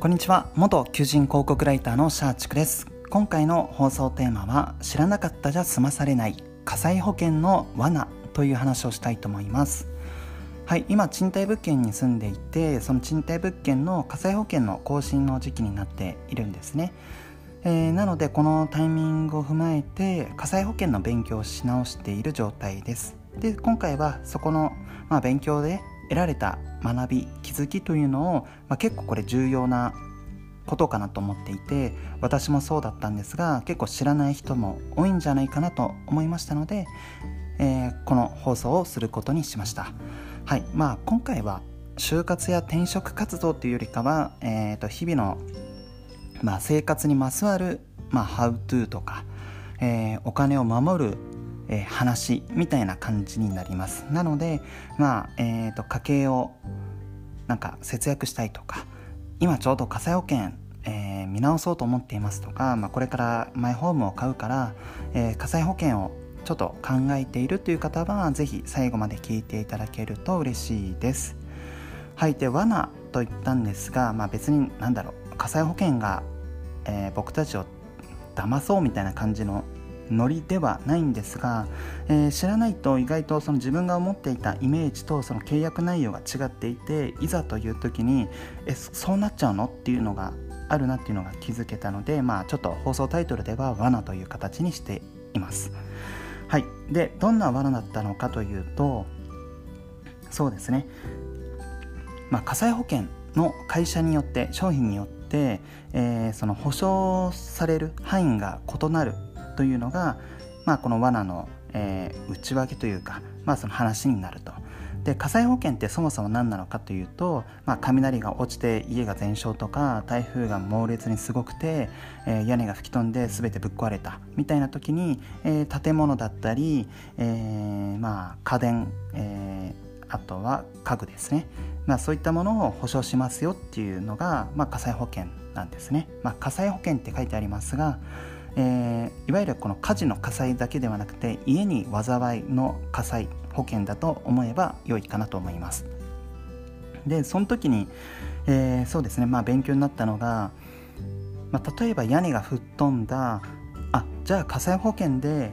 こんにちは。元求人広告ライターのシャーチクです。今回の放送テーマは知らなかったじゃ済まされない火災保険の罠という話をしたいと思います。はい今賃貸物件に住んでいてその賃貸物件の火災保険の更新の時期になっているんですね。えー、なのでこのタイミングを踏まえて火災保険の勉強をし直している状態です。で今回はそこの、まあ、勉強で得られた学び気づきというのを、まあ、結構これ重要なことかなと思っていて私もそうだったんですが結構知らない人も多いんじゃないかなと思いましたので、えー、この放送をすることにしました。はい。まあ今回は就活や転職活動というよりかは、えー、と日々の、まあ、生活にまつわる、まあ、How to とか、えー、お金を守るえー、話みたいな感じになります。なのでまあ、えーと、家計をなんか節約したいとか今ちょうど火災保険、えー、見直そうと思っていますとか、まあ、これからマイホームを買うから、えー、火災保険をちょっと考えているという方は是非最後まで聞いていただけると嬉しいです。はいで罠と言ったんですが、まあ、別に何だろう火災保険が、えー、僕たちを騙そうみたいな感じのノリではないんですが、えー、知らないと意外とその自分が思っていたイメージとその契約内容が違っていていざという時にえそうなっちゃうのっていうのがあるなっていうのが気づけたので、まあ、ちょっと放送タイトルでは罠という形にしています。はい、でどんな罠だったのかというとそうですね、まあ、火災保険の会社によって商品によって、えー、その保証される範囲が異なるというのが、まあ、この罠の、えー、内訳というか、まあ、その話になると。で火災保険ってそもそも何なのかというと、まあ、雷が落ちて家が全焼とか台風が猛烈にすごくて、えー、屋根が吹き飛んで全てぶっ壊れたみたいな時に、えー、建物だったり、えー、まあ、家電、えあとは家具ですね、まあ、そういったものを保証しますよっていうのが、まあ、火災保険なんですね、まあ、火災保険って書いてありますがえー、いわゆるこの火事の火災だけではなくて家に災いの火災保険だと思えば良いかなと思います。でその時に、えー、そうですねまあ勉強になったのが、まあ、例えば屋根が吹っ飛んだあじゃあ火災保険で、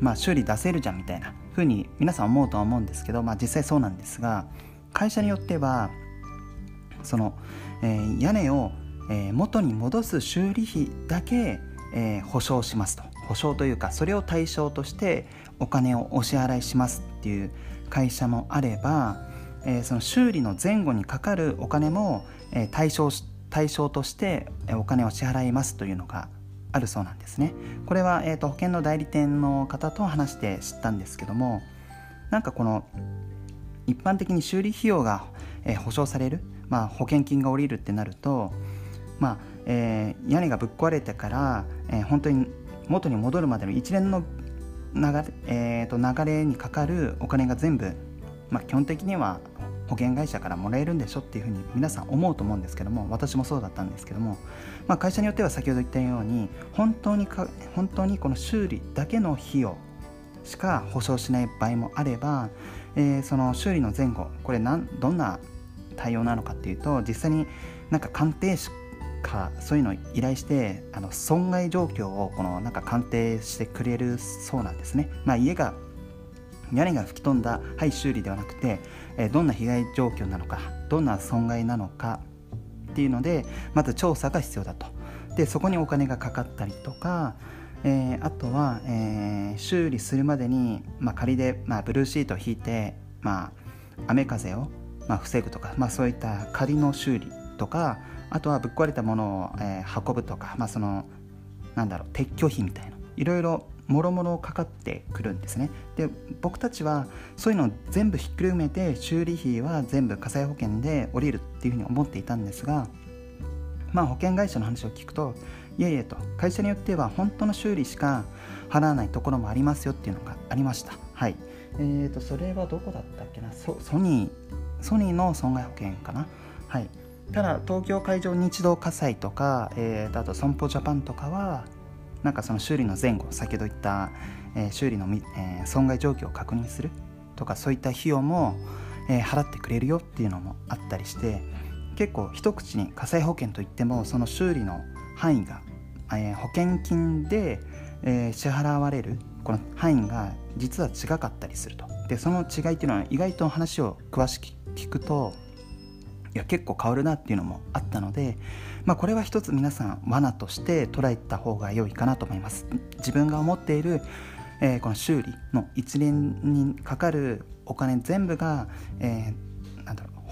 まあ、修理出せるじゃんみたいな風に皆さん思うとは思うんですけど、まあ、実際そうなんですが会社によってはその、えー、屋根をえー、元に戻す修理費だけ、えー、保証しますと保証というかそれを対象としてお金をお支払いしますっていう会社もあれば、えー、その修理の前後にかかるお金も、えー、対象対象としてお金を支払いますというのがあるそうなんですね。これは、えーと、保険の代理店の方と話して知ったんですけどもなんかこの一般的に修理費用が、えー、保証される、まあ、保険金が下りるってなるとまあえー、屋根がぶっ壊れてから、えー、本当に元に戻るまでの一連の流れ,、えー、と流れにかかるお金が全部、まあ、基本的には保険会社からもらえるんでしょっていうふうに皆さん思うと思うんですけども私もそうだったんですけども、まあ、会社によっては先ほど言ったように本当にか本当にこの修理だけの費用しか保証しない場合もあれば、えー、その修理の前後これなんどんな対応なのかっていうと実際になんか鑑定士かそういうのを依頼してあの損害状況をこのなんか鑑定してくれるそうなんですね。まあ、家が屋根が吹き飛んだはい修理ではなくて、えどんな被害状況なのかどんな損害なのかっていうのでまず調査が必要だとでそこにお金がかかったりとか、えー、あとは、えー、修理するまでに、まあ、仮で、まあ、ブルーシートを引いて、まあ、雨風を、まあ、防ぐとか、まあ、そういった仮の修理とかあとはぶっ壊れたものを、えー、運ぶとか、まあ、そのなんだろう撤去費みたいないろいろもろもろかかってくるんですね。で僕たちはそういうのを全部ひっくるめて修理費は全部火災保険で降りるっていうふうに思っていたんですがまあ保険会社の話を聞くといえいえと会社によっては本当の修理しか払わないところもありますよっていうのがありました。はい。えーとそれはどこだったっけな？ソニーソニーの損害保険かな？はい。ただ東京海上日動火災とか、えー、あと損保ジャパンとかはなんかその修理の前後先ほど言った、えー、修理の、えー、損害状況を確認するとかそういった費用も、えー、払ってくれるよっていうのもあったりして結構一口に火災保険といってもその修理の範囲が、えー、保険金で、えー、支払われるこの範囲が実は違かったりすると。でその違いっていうのは意外と話を詳しく聞くといや結構変わるなっていうのもあったので、まあ、これは一つ皆さん罠として捉えた方が良いかなと思います。自分が思っている、えー、この修理の一連にかかるお金全部が、えー、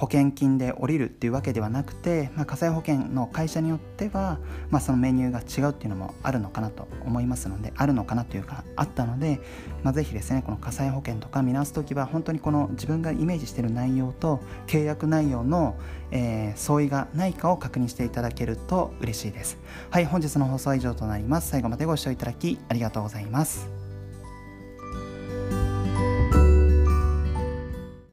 保険金で降りるっていうわけではなくて、まあ、火災保険の会社によっては、まあ、そのメニューが違うっていうのもあるのかなと思いますのであるのかなというかあったので、まあ、ぜひですねこの火災保険とか見直す時は本当にこの自分がイメージしている内容と契約内容の、えー、相違がないかを確認していただけると嬉しいです。はい本日の放送は以上となります。最後までご視聴いただきありがとうございます。